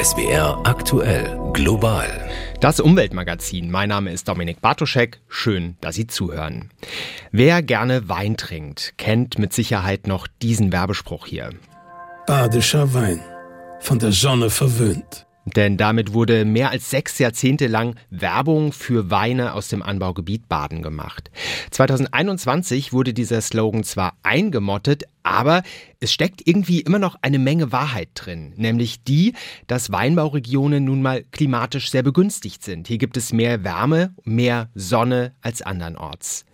SWR aktuell global. Das Umweltmagazin. Mein Name ist Dominik Bartoschek. Schön, dass Sie zuhören. Wer gerne Wein trinkt, kennt mit Sicherheit noch diesen Werbespruch hier. Badischer Wein, von der Sonne verwöhnt. Denn damit wurde mehr als sechs Jahrzehnte lang Werbung für Weine aus dem Anbaugebiet Baden gemacht. 2021 wurde dieser Slogan zwar eingemottet, aber es steckt irgendwie immer noch eine Menge Wahrheit drin, nämlich die, dass Weinbauregionen nun mal klimatisch sehr begünstigt sind. Hier gibt es mehr Wärme, mehr Sonne als andernorts.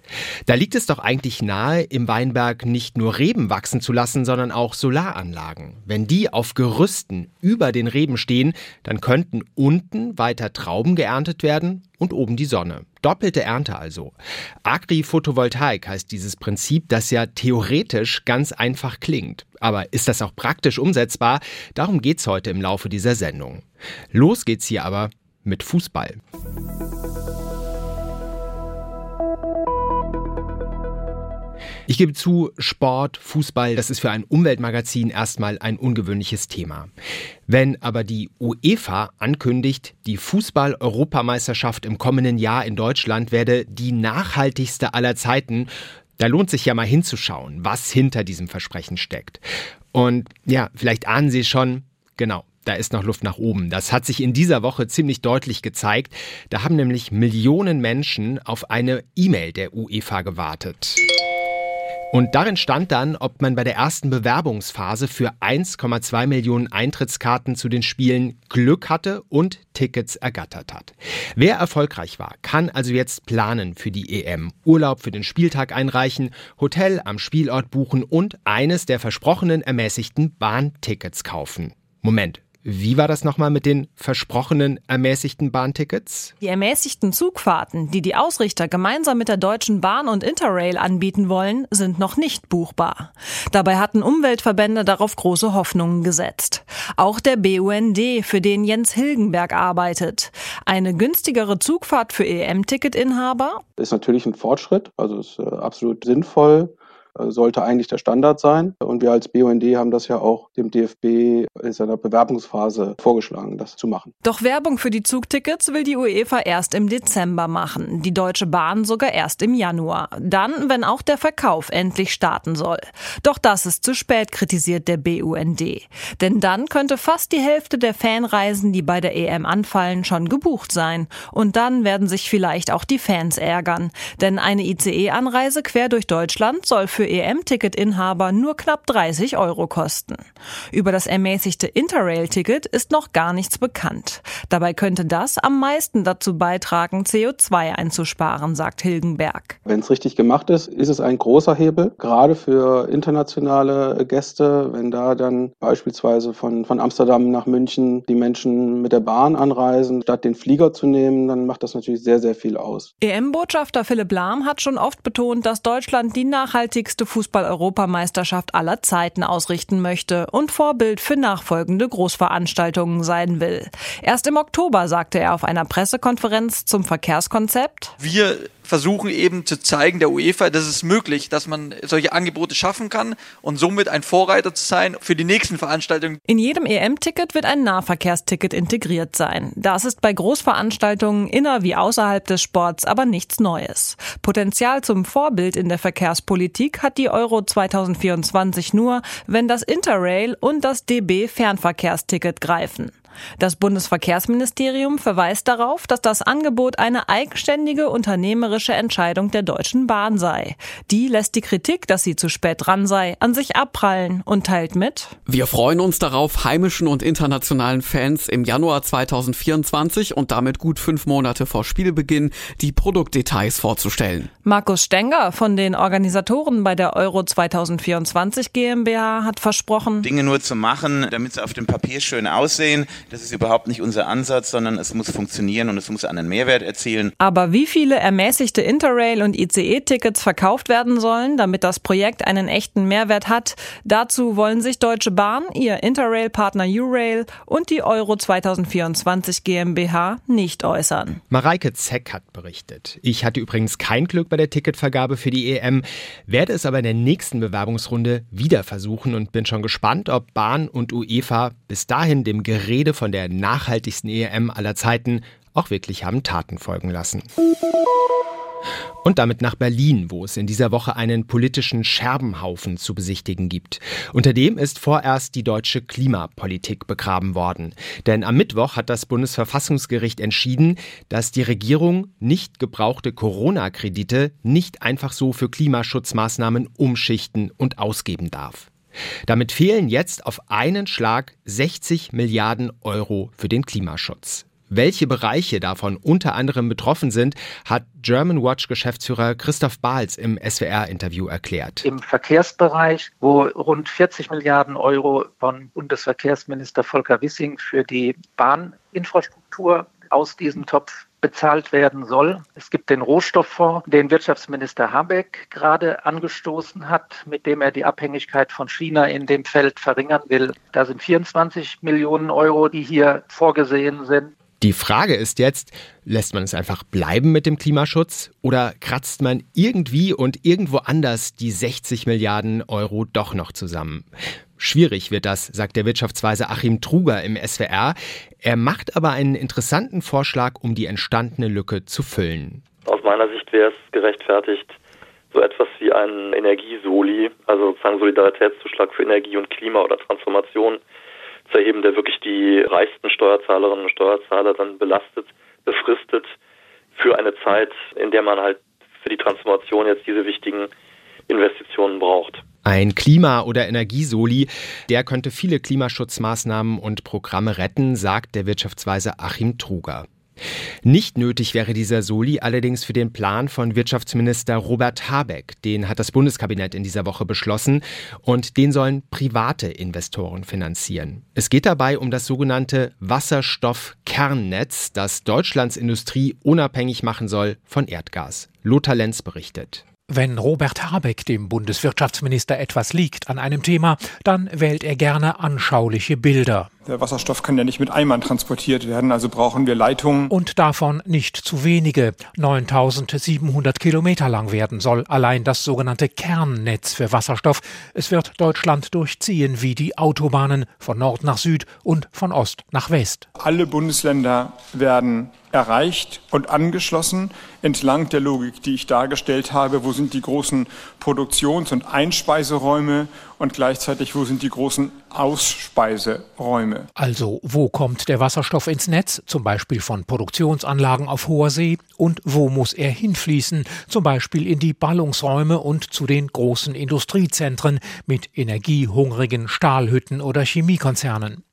Da liegt es doch eigentlich nahe, im Weinberg nicht nur Reben wachsen zu lassen, sondern auch Solaranlagen. Wenn die auf Gerüsten über den Reben stehen, dann könnten unten weiter Trauben geerntet werden und oben die Sonne. Doppelte Ernte also. Agri-Photovoltaik heißt dieses Prinzip, das ja theoretisch ganz einfach klingt. Aber ist das auch praktisch umsetzbar? Darum geht's heute im Laufe dieser Sendung. Los geht's hier aber mit Fußball. Ich gebe zu, Sport, Fußball, das ist für ein Umweltmagazin erstmal ein ungewöhnliches Thema. Wenn aber die UEFA ankündigt, die Fußball-Europameisterschaft im kommenden Jahr in Deutschland werde die nachhaltigste aller Zeiten, da lohnt sich ja mal hinzuschauen, was hinter diesem Versprechen steckt. Und ja, vielleicht ahnen Sie schon, genau, da ist noch Luft nach oben. Das hat sich in dieser Woche ziemlich deutlich gezeigt. Da haben nämlich Millionen Menschen auf eine E-Mail der UEFA gewartet. Und darin stand dann, ob man bei der ersten Bewerbungsphase für 1,2 Millionen Eintrittskarten zu den Spielen Glück hatte und Tickets ergattert hat. Wer erfolgreich war, kann also jetzt planen für die EM, Urlaub für den Spieltag einreichen, Hotel am Spielort buchen und eines der versprochenen ermäßigten Bahntickets kaufen. Moment, wie war das nochmal mit den versprochenen ermäßigten Bahntickets? Die ermäßigten Zugfahrten, die die Ausrichter gemeinsam mit der Deutschen Bahn und Interrail anbieten wollen, sind noch nicht buchbar. Dabei hatten Umweltverbände darauf große Hoffnungen gesetzt. Auch der BUND, für den Jens Hilgenberg arbeitet. Eine günstigere Zugfahrt für EM-Ticketinhaber? Ist natürlich ein Fortschritt, also ist äh, absolut sinnvoll sollte eigentlich der Standard sein. Und wir als BUND haben das ja auch dem DFB in seiner Bewerbungsphase vorgeschlagen, das zu machen. Doch Werbung für die Zugtickets will die UEFA erst im Dezember machen, die Deutsche Bahn sogar erst im Januar. Dann, wenn auch der Verkauf endlich starten soll. Doch das ist zu spät, kritisiert der BUND. Denn dann könnte fast die Hälfte der Fanreisen, die bei der EM anfallen, schon gebucht sein. Und dann werden sich vielleicht auch die Fans ärgern. Denn eine ICE-Anreise quer durch Deutschland soll für für EM-Ticket-Inhaber nur knapp 30 Euro kosten. Über das ermäßigte Interrail-Ticket ist noch gar nichts bekannt. Dabei könnte das am meisten dazu beitragen, CO2 einzusparen, sagt Hilgenberg. Wenn es richtig gemacht ist, ist es ein großer Hebel, gerade für internationale Gäste, wenn da dann beispielsweise von, von Amsterdam nach München die Menschen mit der Bahn anreisen, statt den Flieger zu nehmen, dann macht das natürlich sehr, sehr viel aus. EM-Botschafter Philipp Lahm hat schon oft betont, dass Deutschland die nachhaltigste wichtigste Fußball-Europameisterschaft aller Zeiten ausrichten möchte und Vorbild für nachfolgende Großveranstaltungen sein will. Erst im Oktober sagte er auf einer Pressekonferenz zum Verkehrskonzept. Wir versuchen eben zu zeigen der UEFA, dass es möglich, dass man solche Angebote schaffen kann und somit ein Vorreiter zu sein für die nächsten Veranstaltungen. In jedem EM-Ticket wird ein Nahverkehrsticket integriert sein. Das ist bei Großveranstaltungen inner wie außerhalb des Sports aber nichts Neues. Potenzial zum Vorbild in der Verkehrspolitik hat die Euro 2024 nur, wenn das Interrail und das DB Fernverkehrsticket greifen. Das Bundesverkehrsministerium verweist darauf, dass das Angebot eine eigenständige unternehmerische Entscheidung der Deutschen Bahn sei. Die lässt die Kritik, dass sie zu spät dran sei, an sich abprallen und teilt mit. Wir freuen uns darauf, heimischen und internationalen Fans im Januar 2024 und damit gut fünf Monate vor Spielbeginn die Produktdetails vorzustellen. Markus Stenger von den Organisatoren bei der Euro 2024 GmbH hat versprochen, Dinge nur zu machen, damit sie auf dem Papier schön aussehen. Das ist überhaupt nicht unser Ansatz, sondern es muss funktionieren und es muss einen Mehrwert erzielen. Aber wie viele ermäßigte Interrail- und ICE-Tickets verkauft werden sollen, damit das Projekt einen echten Mehrwert hat, dazu wollen sich Deutsche Bahn, ihr Interrail-Partner U-Rail und die Euro 2024 GmbH nicht äußern. Mareike Zeck hat berichtet. Ich hatte übrigens kein Glück bei der Ticketvergabe für die EM, werde es aber in der nächsten Bewerbungsrunde wieder versuchen und bin schon gespannt, ob Bahn und UEFA bis dahin dem Gerede wir von der nachhaltigsten EM aller Zeiten auch wirklich haben Taten folgen lassen. Und damit nach Berlin, wo es in dieser Woche einen politischen Scherbenhaufen zu besichtigen gibt. Unter dem ist vorerst die deutsche Klimapolitik begraben worden. Denn am Mittwoch hat das Bundesverfassungsgericht entschieden, dass die Regierung nicht gebrauchte Corona-Kredite nicht einfach so für Klimaschutzmaßnahmen umschichten und ausgeben darf. Damit fehlen jetzt auf einen Schlag 60 Milliarden Euro für den Klimaschutz. Welche Bereiche davon unter anderem betroffen sind, hat German Watch Geschäftsführer Christoph Bahls im SWR-Interview erklärt. Im Verkehrsbereich, wo rund 40 Milliarden Euro von Bundesverkehrsminister Volker Wissing für die Bahninfrastruktur aus diesem Topf bezahlt werden soll. Es gibt den Rohstofffonds, den Wirtschaftsminister Habeck gerade angestoßen hat, mit dem er die Abhängigkeit von China in dem Feld verringern will. Da sind 24 Millionen Euro, die hier vorgesehen sind. Die Frage ist jetzt, lässt man es einfach bleiben mit dem Klimaschutz oder kratzt man irgendwie und irgendwo anders die 60 Milliarden Euro doch noch zusammen? Schwierig wird das, sagt der Wirtschaftsweise Achim Truger im SWR. Er macht aber einen interessanten Vorschlag, um die entstandene Lücke zu füllen. Aus meiner Sicht wäre es gerechtfertigt, so etwas wie einen Energiesoli, also sozusagen Solidaritätszuschlag für Energie und Klima oder Transformation zu erheben, der wirklich die reichsten Steuerzahlerinnen und Steuerzahler dann belastet, befristet für eine Zeit, in der man halt für die Transformation jetzt diese wichtigen Investitionen braucht. Ein Klima- oder Energiesoli, der könnte viele Klimaschutzmaßnahmen und Programme retten, sagt der Wirtschaftsweise Achim Truger. Nicht nötig wäre dieser Soli allerdings für den Plan von Wirtschaftsminister Robert Habeck. Den hat das Bundeskabinett in dieser Woche beschlossen und den sollen private Investoren finanzieren. Es geht dabei um das sogenannte Wasserstoffkernnetz, das Deutschlands Industrie unabhängig machen soll von Erdgas. Lothar Lenz berichtet. Wenn Robert Habeck dem Bundeswirtschaftsminister etwas liegt an einem Thema, dann wählt er gerne anschauliche Bilder. Der Wasserstoff kann ja nicht mit Eimern transportiert werden, also brauchen wir Leitungen. Und davon nicht zu wenige. 9700 Kilometer lang werden soll allein das sogenannte Kernnetz für Wasserstoff. Es wird Deutschland durchziehen wie die Autobahnen von Nord nach Süd und von Ost nach West. Alle Bundesländer werden erreicht und angeschlossen entlang der Logik, die ich dargestellt habe. Wo sind die großen Produktions- und Einspeiseräume und gleichzeitig wo sind die großen Ausspeiseräume? Also wo kommt der Wasserstoff ins Netz, zum Beispiel von Produktionsanlagen auf hoher See und wo muss er hinfließen, zum Beispiel in die Ballungsräume und zu den großen Industriezentren mit energiehungrigen Stahlhütten oder Chemiekonzernen.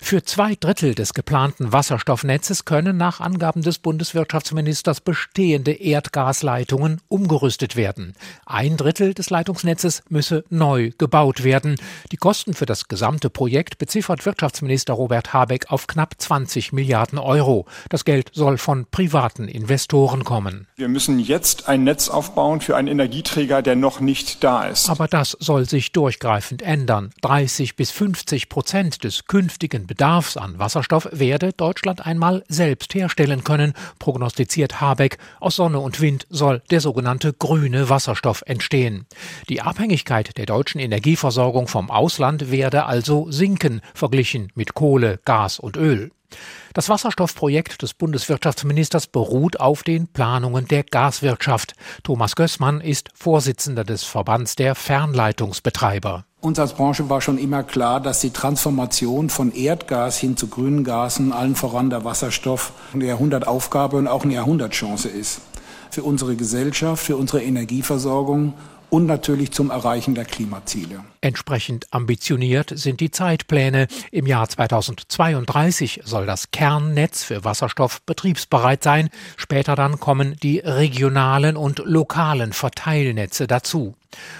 Für zwei Drittel des geplanten Wasserstoffnetzes können nach Angaben des Bundeswirtschaftsministers bestehende Erdgasleitungen umgerüstet werden. Ein Drittel des Leitungsnetzes müsse neu gebaut werden. Die Kosten für das gesamte Projekt beziffert Wirtschaftsminister Robert Habeck auf knapp 20 Milliarden Euro. Das Geld soll von privaten Investoren kommen. Wir müssen jetzt ein Netz aufbauen für einen Energieträger, der noch nicht da ist. Aber das soll sich durchgreifend ändern. 30 bis 50 Prozent des künftigen Bedarfs an Wasserstoff werde Deutschland einmal selbst herstellen können, prognostiziert Habeck. Aus Sonne und Wind soll der sogenannte grüne Wasserstoff entstehen. Die Abhängigkeit der deutschen Energieversorgung vom Ausland werde also sinken, verglichen mit Kohle, Gas und Öl. Das Wasserstoffprojekt des Bundeswirtschaftsministers beruht auf den Planungen der Gaswirtschaft. Thomas Gößmann ist Vorsitzender des Verbands der Fernleitungsbetreiber. Uns als Branche war schon immer klar, dass die Transformation von Erdgas hin zu grünen Gasen, allen voran der Wasserstoff, eine Jahrhundertaufgabe und auch eine Jahrhundertchance ist. Für unsere Gesellschaft, für unsere Energieversorgung und natürlich zum Erreichen der Klimaziele. Entsprechend ambitioniert sind die Zeitpläne. Im Jahr 2032 soll das Kernnetz für Wasserstoff betriebsbereit sein. Später dann kommen die regionalen und lokalen Verteilnetze dazu.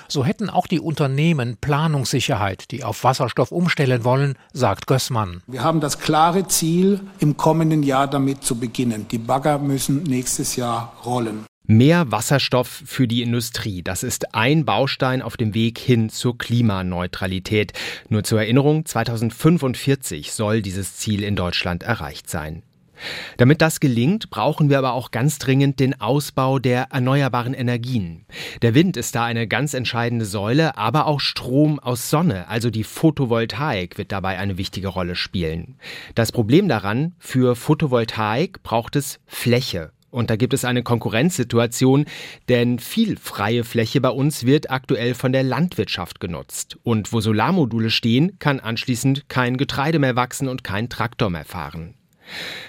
So hätten auch die Unternehmen Planungssicherheit, die auf Wasserstoff umstellen wollen, sagt Gößmann. Wir haben das klare Ziel, im kommenden Jahr damit zu beginnen. Die Bagger müssen nächstes Jahr rollen. Mehr Wasserstoff für die Industrie, das ist ein Baustein auf dem Weg hin zur Klimaneutralität. Nur zur Erinnerung, 2045 soll dieses Ziel in Deutschland erreicht sein. Damit das gelingt, brauchen wir aber auch ganz dringend den Ausbau der erneuerbaren Energien. Der Wind ist da eine ganz entscheidende Säule, aber auch Strom aus Sonne, also die Photovoltaik, wird dabei eine wichtige Rolle spielen. Das Problem daran, für Photovoltaik braucht es Fläche. Und da gibt es eine Konkurrenzsituation, denn viel freie Fläche bei uns wird aktuell von der Landwirtschaft genutzt. Und wo Solarmodule stehen, kann anschließend kein Getreide mehr wachsen und kein Traktor mehr fahren.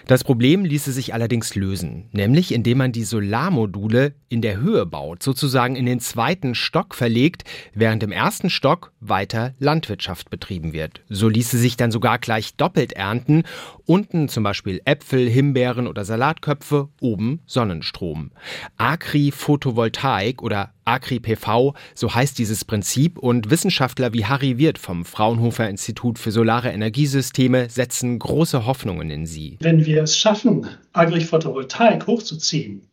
Das Problem ließe sich allerdings lösen, nämlich indem man die Solarmodule in der Höhe baut, sozusagen in den zweiten Stock verlegt, während im ersten Stock weiter Landwirtschaft betrieben wird. So ließe sich dann sogar gleich doppelt ernten, unten zum Beispiel Äpfel, Himbeeren oder Salatköpfe, oben Sonnenstrom. Agri-Photovoltaik oder Agri-PV, so heißt dieses Prinzip, und Wissenschaftler wie Harry Wirth vom Fraunhofer Institut für Solare Energiesysteme setzen große Hoffnungen in sie. Wenn wir es schaffen, Agri-Photovoltaik hochzuziehen,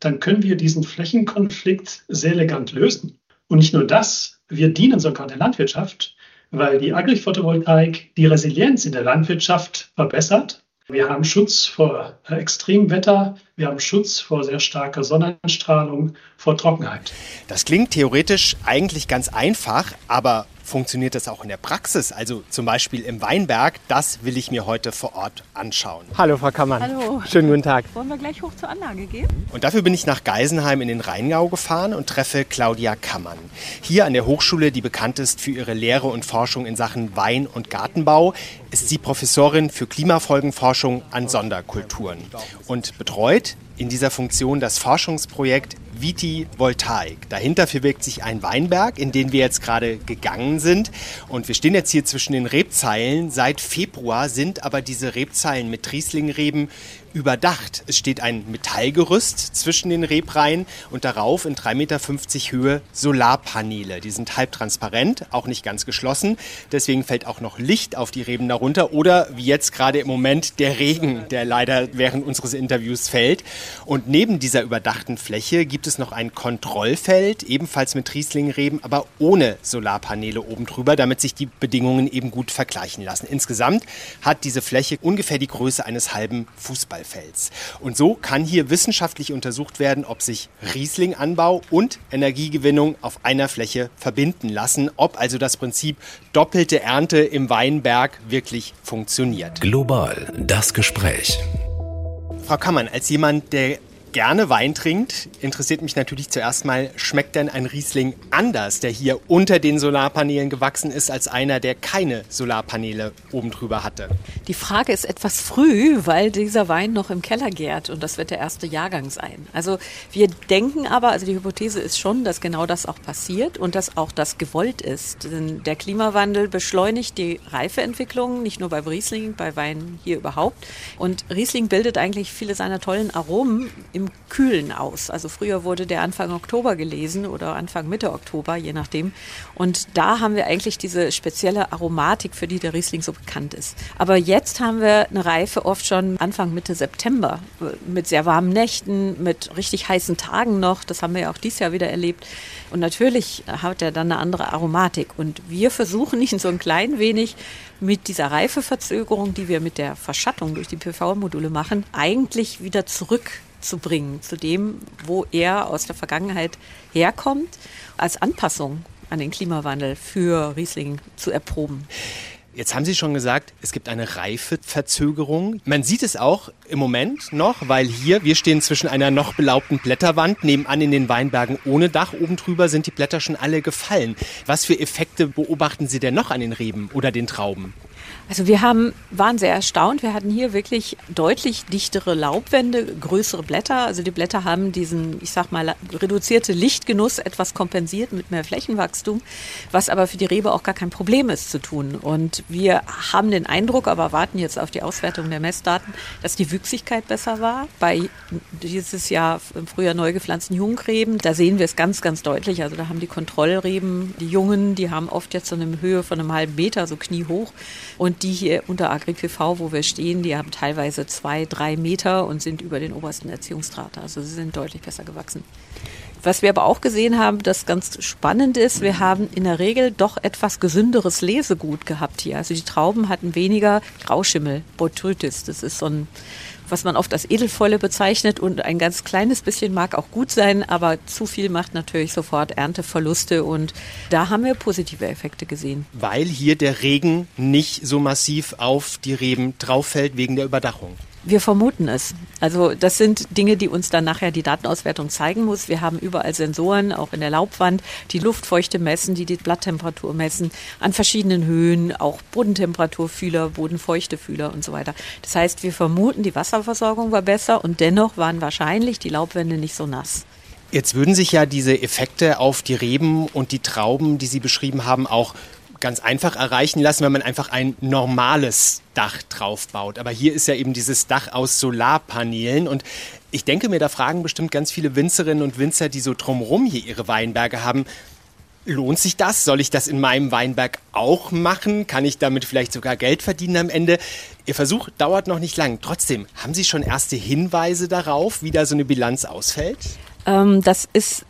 dann können wir diesen Flächenkonflikt sehr elegant lösen. Und nicht nur das, wir dienen sogar der Landwirtschaft, weil die Agri-Photovoltaik die Resilienz in der Landwirtschaft verbessert. Wir haben Schutz vor Extremwetter, wir haben Schutz vor sehr starker Sonnenstrahlung, vor Trockenheit. Das klingt theoretisch eigentlich ganz einfach, aber funktioniert das auch in der Praxis? Also zum Beispiel im Weinberg, das will ich mir heute vor Ort anschauen. Hallo Frau Kammann. Hallo. Schönen guten Tag. Wollen wir gleich hoch zur Anlage gehen? Und dafür bin ich nach Geisenheim in den Rheingau gefahren und treffe Claudia Kammann. Hier an der Hochschule, die bekannt ist für ihre Lehre und Forschung in Sachen Wein- und Gartenbau, ist sie Professorin für Klimafolgenforschung an Sonderkulturen und betreut in dieser Funktion das Forschungsprojekt Viti Voltaik. Dahinter verbirgt sich ein Weinberg, in den wir jetzt gerade gegangen sind. Und wir stehen jetzt hier zwischen den Rebzeilen. Seit Februar sind aber diese Rebzeilen mit Rieslingreben überdacht. Es steht ein Metallgerüst zwischen den Rebreihen und darauf in 3,50 Meter Höhe Solarpaneele. Die sind halbtransparent, auch nicht ganz geschlossen. Deswegen fällt auch noch Licht auf die Reben darunter oder wie jetzt gerade im Moment der Regen, der leider während unseres Interviews fällt. Und neben dieser überdachten Fläche gibt es noch ein Kontrollfeld, ebenfalls mit Rieslingreben, aber ohne Solarpaneele oben drüber, damit sich die Bedingungen eben gut vergleichen lassen. Insgesamt hat diese Fläche ungefähr die Größe eines halben Fußballs. Fels. Und so kann hier wissenschaftlich untersucht werden, ob sich Rieslinganbau und Energiegewinnung auf einer Fläche verbinden lassen, ob also das Prinzip doppelte Ernte im Weinberg wirklich funktioniert. Global das Gespräch. Frau Kammann, als jemand, der gerne Wein trinkt, interessiert mich natürlich zuerst mal, schmeckt denn ein Riesling anders, der hier unter den Solarpanelen gewachsen ist, als einer, der keine Solarpaneele oben drüber hatte? Die Frage ist etwas früh, weil dieser Wein noch im Keller gärt und das wird der erste Jahrgang sein. Also wir denken aber, also die Hypothese ist schon, dass genau das auch passiert und dass auch das gewollt ist. Denn der Klimawandel beschleunigt die Reifeentwicklung, nicht nur bei Riesling, bei Wein hier überhaupt. Und Riesling bildet eigentlich viele seiner tollen Aromen Kühlen aus. Also früher wurde der Anfang Oktober gelesen oder Anfang Mitte Oktober, je nachdem. Und da haben wir eigentlich diese spezielle Aromatik, für die der Riesling so bekannt ist. Aber jetzt haben wir eine Reife oft schon Anfang Mitte September mit sehr warmen Nächten, mit richtig heißen Tagen noch. Das haben wir ja auch dieses Jahr wieder erlebt. Und natürlich hat er dann eine andere Aromatik. Und wir versuchen ihn so ein klein wenig mit dieser Reifeverzögerung, die wir mit der Verschattung durch die PV-Module machen, eigentlich wieder zurück zu bringen zu dem, wo er aus der Vergangenheit herkommt, als Anpassung an den Klimawandel für Riesling zu erproben. Jetzt haben Sie schon gesagt, es gibt eine Reifeverzögerung. Man sieht es auch im Moment noch, weil hier, wir stehen zwischen einer noch belaubten Blätterwand, nebenan in den Weinbergen ohne Dach, oben drüber sind die Blätter schon alle gefallen. Was für Effekte beobachten Sie denn noch an den Reben oder den Trauben? Also wir haben, waren sehr erstaunt. Wir hatten hier wirklich deutlich dichtere Laubwände, größere Blätter. Also die Blätter haben diesen, ich sag mal, reduzierte Lichtgenuss etwas kompensiert mit mehr Flächenwachstum, was aber für die Rebe auch gar kein Problem ist zu tun. Und wir haben den Eindruck, aber warten jetzt auf die Auswertung der Messdaten, dass die Wüchsigkeit besser war. Bei dieses Jahr im Frühjahr neu gepflanzten Jungreben, da sehen wir es ganz, ganz deutlich. Also da haben die Kontrollreben, die Jungen, die haben oft jetzt so eine Höhe von einem halben Meter, so kniehoch. Und die hier unter AgriPV, wo wir stehen, die haben teilweise zwei, drei Meter und sind über den obersten Erziehungsdraht. Also sie sind deutlich besser gewachsen. Was wir aber auch gesehen haben, das ganz spannend ist, wir haben in der Regel doch etwas gesünderes Lesegut gehabt hier. Also die Trauben hatten weniger Grauschimmel, Botrytis. Das ist so ein was man oft als Edelfäule bezeichnet und ein ganz kleines bisschen mag auch gut sein, aber zu viel macht natürlich sofort Ernteverluste und da haben wir positive Effekte gesehen. Weil hier der Regen nicht so massiv auf die Reben drauffällt wegen der Überdachung. Wir vermuten es. Also das sind Dinge, die uns dann nachher die Datenauswertung zeigen muss. Wir haben überall Sensoren, auch in der Laubwand, die Luftfeuchte messen, die die Blatttemperatur messen, an verschiedenen Höhen, auch Bodentemperaturfühler, Bodenfeuchtefühler und so weiter. Das heißt, wir vermuten, die Wasserversorgung war besser und dennoch waren wahrscheinlich die Laubwände nicht so nass. Jetzt würden sich ja diese Effekte auf die Reben und die Trauben, die Sie beschrieben haben, auch ganz einfach erreichen lassen, wenn man einfach ein normales Dach drauf baut. Aber hier ist ja eben dieses Dach aus Solarpanelen und ich denke mir, da fragen bestimmt ganz viele Winzerinnen und Winzer, die so drumherum hier ihre Weinberge haben, lohnt sich das? Soll ich das in meinem Weinberg auch machen? Kann ich damit vielleicht sogar Geld verdienen am Ende? Ihr Versuch dauert noch nicht lang. Trotzdem, haben Sie schon erste Hinweise darauf, wie da so eine Bilanz ausfällt? Ähm, das ist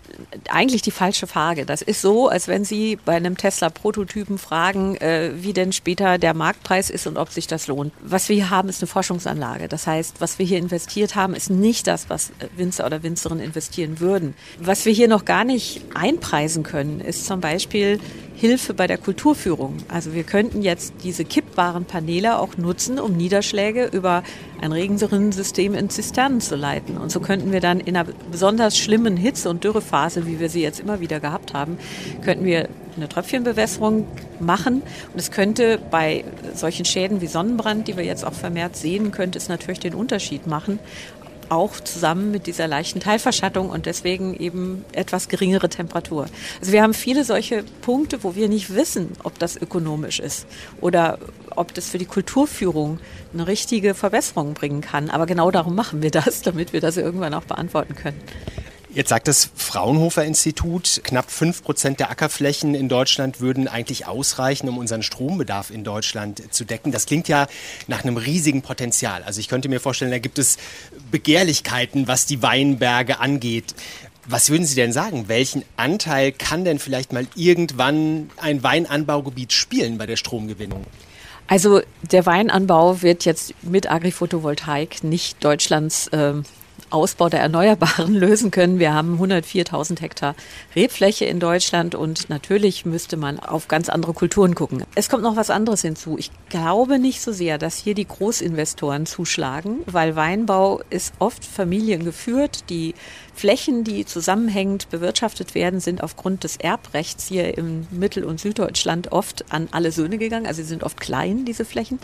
eigentlich die falsche Frage. Das ist so, als wenn Sie bei einem Tesla-Prototypen fragen, äh, wie denn später der Marktpreis ist und ob sich das lohnt. Was wir hier haben, ist eine Forschungsanlage. Das heißt, was wir hier investiert haben, ist nicht das, was Winzer oder Winzerinnen investieren würden. Was wir hier noch gar nicht einpreisen können, ist zum Beispiel Hilfe bei der Kulturführung. Also wir könnten jetzt diese kippbaren Paneele auch nutzen, um Niederschläge über ein Regenrinnensystem in Zisternen zu leiten. Und so könnten wir dann in einer besonders schlimmen Hitze- und Dürrephase, wie wir sie jetzt immer wieder gehabt haben, könnten wir eine Tröpfchenbewässerung machen. Und es könnte bei solchen Schäden wie Sonnenbrand, die wir jetzt auch vermehrt sehen, könnte es natürlich den Unterschied machen auch zusammen mit dieser leichten Teilverschattung und deswegen eben etwas geringere Temperatur. Also wir haben viele solche Punkte, wo wir nicht wissen, ob das ökonomisch ist oder ob das für die Kulturführung eine richtige Verbesserung bringen kann. Aber genau darum machen wir das, damit wir das irgendwann auch beantworten können. Jetzt sagt das Fraunhofer Institut, knapp fünf Prozent der Ackerflächen in Deutschland würden eigentlich ausreichen, um unseren Strombedarf in Deutschland zu decken. Das klingt ja nach einem riesigen Potenzial. Also ich könnte mir vorstellen, da gibt es Begehrlichkeiten, was die Weinberge angeht. Was würden Sie denn sagen? Welchen Anteil kann denn vielleicht mal irgendwann ein Weinanbaugebiet spielen bei der Stromgewinnung? Also der Weinanbau wird jetzt mit Agriphotovoltaik nicht Deutschlands äh, Ausbau der Erneuerbaren lösen können. Wir haben 104.000 Hektar Rebfläche in Deutschland und natürlich müsste man auf ganz andere Kulturen gucken. Es kommt noch was anderes hinzu. Ich glaube nicht so sehr, dass hier die Großinvestoren zuschlagen, weil Weinbau ist oft familiengeführt. Die Flächen, die zusammenhängend bewirtschaftet werden, sind aufgrund des Erbrechts hier im Mittel- und Süddeutschland oft an alle Söhne gegangen. Also sie sind oft klein, diese Flächen.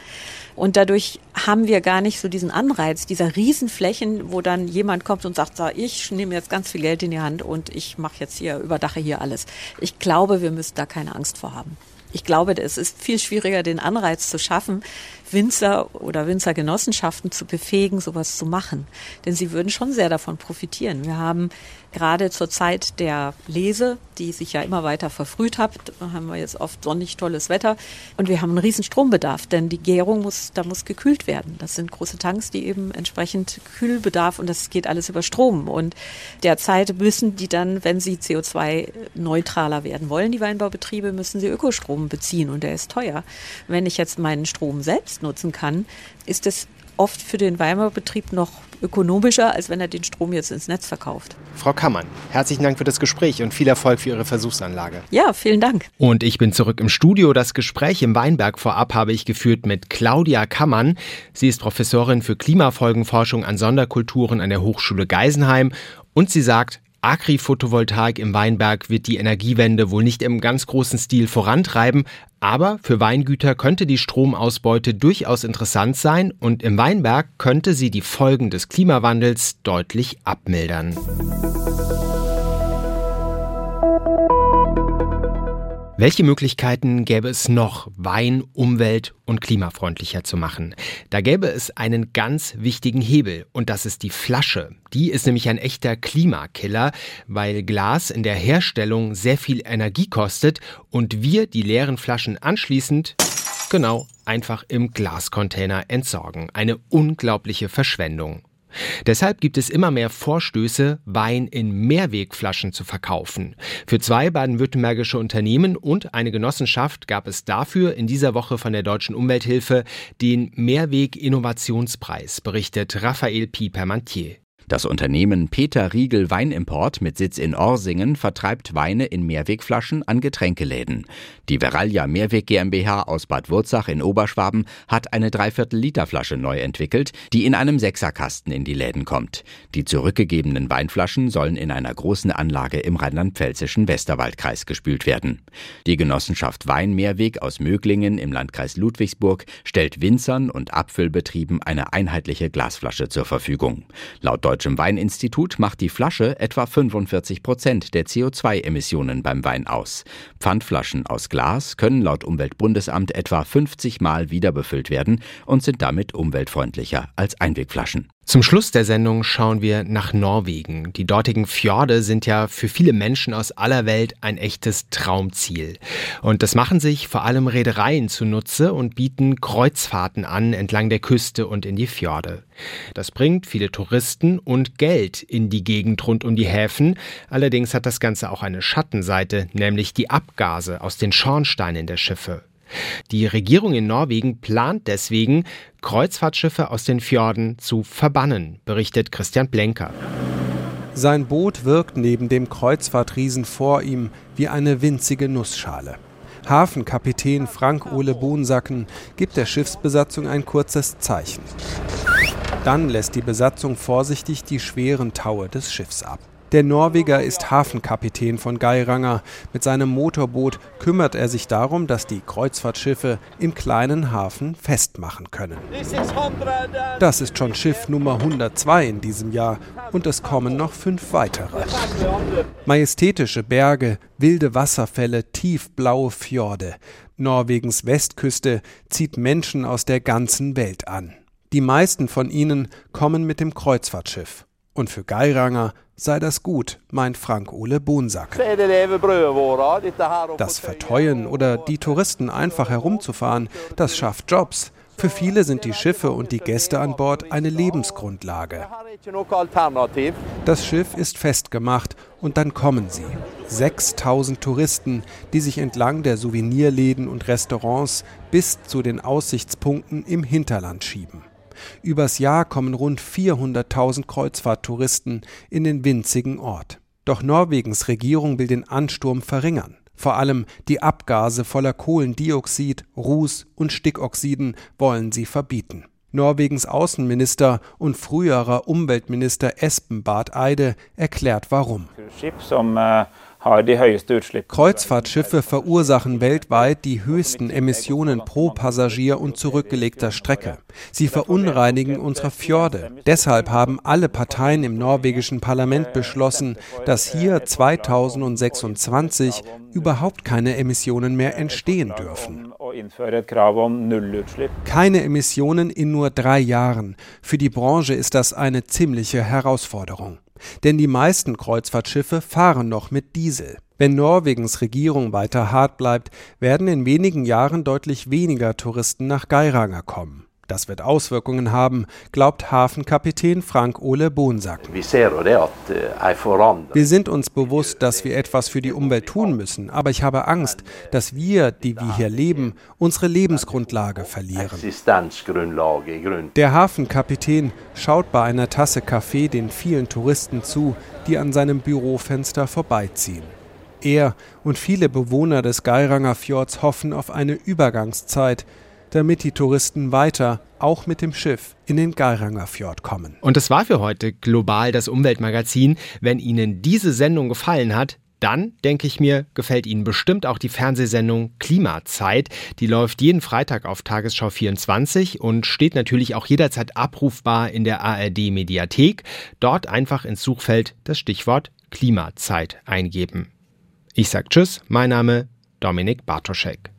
Und dadurch haben wir gar nicht so diesen Anreiz dieser Riesenflächen, wo dann jemand kommt und sagt, so, ich nehme jetzt ganz viel Geld in die Hand und ich mache jetzt hier, überdache hier alles. Ich glaube, wir müssen da keine Angst vor haben. Ich glaube, es ist viel schwieriger, den Anreiz zu schaffen, Winzer oder Winzergenossenschaften zu befähigen, sowas zu machen. Denn sie würden schon sehr davon profitieren. Wir haben gerade zur Zeit der Lese, die sich ja immer weiter verfrüht hat, haben wir jetzt oft sonnig tolles Wetter und wir haben einen riesen Strombedarf, denn die Gärung muss, da muss gekühlt werden. Das sind große Tanks, die eben entsprechend Kühlbedarf und das geht alles über Strom und derzeit müssen die dann, wenn sie CO2 neutraler werden wollen, die Weinbaubetriebe, müssen sie Ökostrom beziehen und der ist teuer. Wenn ich jetzt meinen Strom selbst nutzen kann, ist es oft für den Weinbaubetrieb noch ökonomischer, als wenn er den Strom jetzt ins Netz verkauft. Frau Kammann, herzlichen Dank für das Gespräch und viel Erfolg für Ihre Versuchsanlage. Ja, vielen Dank. Und ich bin zurück im Studio. Das Gespräch im Weinberg vorab habe ich geführt mit Claudia Kammann. Sie ist Professorin für Klimafolgenforschung an Sonderkulturen an der Hochschule Geisenheim und sie sagt, Agri-Photovoltaik im Weinberg wird die Energiewende wohl nicht im ganz großen Stil vorantreiben, aber für Weingüter könnte die Stromausbeute durchaus interessant sein und im Weinberg könnte sie die Folgen des Klimawandels deutlich abmildern. Welche Möglichkeiten gäbe es noch, Wein umwelt- und klimafreundlicher zu machen? Da gäbe es einen ganz wichtigen Hebel und das ist die Flasche. Die ist nämlich ein echter Klimakiller, weil Glas in der Herstellung sehr viel Energie kostet und wir die leeren Flaschen anschließend genau einfach im Glascontainer entsorgen. Eine unglaubliche Verschwendung. Deshalb gibt es immer mehr Vorstöße, Wein in Mehrwegflaschen zu verkaufen. Für zwei baden-württembergische Unternehmen und eine Genossenschaft gab es dafür in dieser Woche von der Deutschen Umwelthilfe den Mehrweg-Innovationspreis, berichtet Raphael Piepermantier. Das Unternehmen Peter Riegel Weinimport mit Sitz in Orsingen vertreibt Weine in Mehrwegflaschen an Getränkeläden. Die Verallia Mehrweg GmbH aus Bad Wurzach in Oberschwaben hat eine Dreiviertel-Liter-Flasche neu entwickelt, die in einem Sechserkasten in die Läden kommt. Die zurückgegebenen Weinflaschen sollen in einer großen Anlage im rheinland-pfälzischen Westerwaldkreis gespült werden. Die Genossenschaft Wein Mehrweg aus Möglingen im Landkreis Ludwigsburg stellt Winzern und Abfüllbetrieben eine einheitliche Glasflasche zur Verfügung. Laut Deutschem Weininstitut macht die Flasche etwa 45 Prozent der CO2-Emissionen beim Wein aus. Pfandflaschen aus Glas können laut Umweltbundesamt etwa 50 Mal wiederbefüllt werden und sind damit umweltfreundlicher als Einwegflaschen. Zum Schluss der Sendung schauen wir nach Norwegen. Die dortigen Fjorde sind ja für viele Menschen aus aller Welt ein echtes Traumziel. Und das machen sich vor allem Reedereien zunutze und bieten Kreuzfahrten an entlang der Küste und in die Fjorde. Das bringt viele Touristen und Geld in die Gegend rund um die Häfen. Allerdings hat das Ganze auch eine Schattenseite, nämlich die Abgase aus den Schornsteinen der Schiffe. Die Regierung in Norwegen plant deswegen, Kreuzfahrtschiffe aus den Fjorden zu verbannen, berichtet Christian Blenker. Sein Boot wirkt neben dem Kreuzfahrtriesen vor ihm wie eine winzige Nussschale. Hafenkapitän Frank Ole Bohnsacken gibt der Schiffsbesatzung ein kurzes Zeichen. Dann lässt die Besatzung vorsichtig die schweren Taue des Schiffs ab. Der Norweger ist Hafenkapitän von Geiranger. Mit seinem Motorboot kümmert er sich darum, dass die Kreuzfahrtschiffe im kleinen Hafen festmachen können. Das ist schon Schiff Nummer 102 in diesem Jahr und es kommen noch fünf weitere. Majestätische Berge, wilde Wasserfälle, tiefblaue Fjorde. Norwegens Westküste zieht Menschen aus der ganzen Welt an. Die meisten von ihnen kommen mit dem Kreuzfahrtschiff. Und für Geiranger sei das gut, meint Frank Ole Bohnsack. Das Verteuen oder die Touristen einfach herumzufahren, das schafft Jobs. Für viele sind die Schiffe und die Gäste an Bord eine Lebensgrundlage. Das Schiff ist festgemacht und dann kommen sie. 6000 Touristen, die sich entlang der Souvenirläden und Restaurants bis zu den Aussichtspunkten im Hinterland schieben. Übers Jahr kommen rund 400.000 Kreuzfahrttouristen in den winzigen Ort. Doch Norwegens Regierung will den Ansturm verringern. Vor allem die Abgase voller Kohlendioxid, Ruß und Stickoxiden wollen sie verbieten. Norwegens Außenminister und früherer Umweltminister Espen Barth Eide erklärt warum. Kreuzfahrtschiffe verursachen weltweit die höchsten Emissionen pro Passagier und zurückgelegter Strecke. Sie verunreinigen unsere Fjorde. Deshalb haben alle Parteien im norwegischen Parlament beschlossen, dass hier 2026 überhaupt keine Emissionen mehr entstehen dürfen. Keine Emissionen in nur drei Jahren. Für die Branche ist das eine ziemliche Herausforderung. Denn die meisten Kreuzfahrtschiffe fahren noch mit Diesel. Wenn Norwegens Regierung weiter hart bleibt, werden in wenigen Jahren deutlich weniger Touristen nach Geiranger kommen. Das wird Auswirkungen haben, glaubt Hafenkapitän Frank Ole Bohnsack. Wir sind uns bewusst, dass wir etwas für die Umwelt tun müssen, aber ich habe Angst, dass wir, die wir hier leben, unsere Lebensgrundlage verlieren. Der Hafenkapitän schaut bei einer Tasse Kaffee den vielen Touristen zu, die an seinem Bürofenster vorbeiziehen. Er und viele Bewohner des Geiranger Fjords hoffen auf eine Übergangszeit, damit die Touristen weiter, auch mit dem Schiff, in den Geiranger Fjord kommen. Und das war für heute global das Umweltmagazin. Wenn Ihnen diese Sendung gefallen hat, dann, denke ich mir, gefällt Ihnen bestimmt auch die Fernsehsendung Klimazeit. Die läuft jeden Freitag auf Tagesschau 24 und steht natürlich auch jederzeit abrufbar in der ARD Mediathek. Dort einfach ins Suchfeld das Stichwort Klimazeit eingeben. Ich sage Tschüss, mein Name Dominik Bartoschek.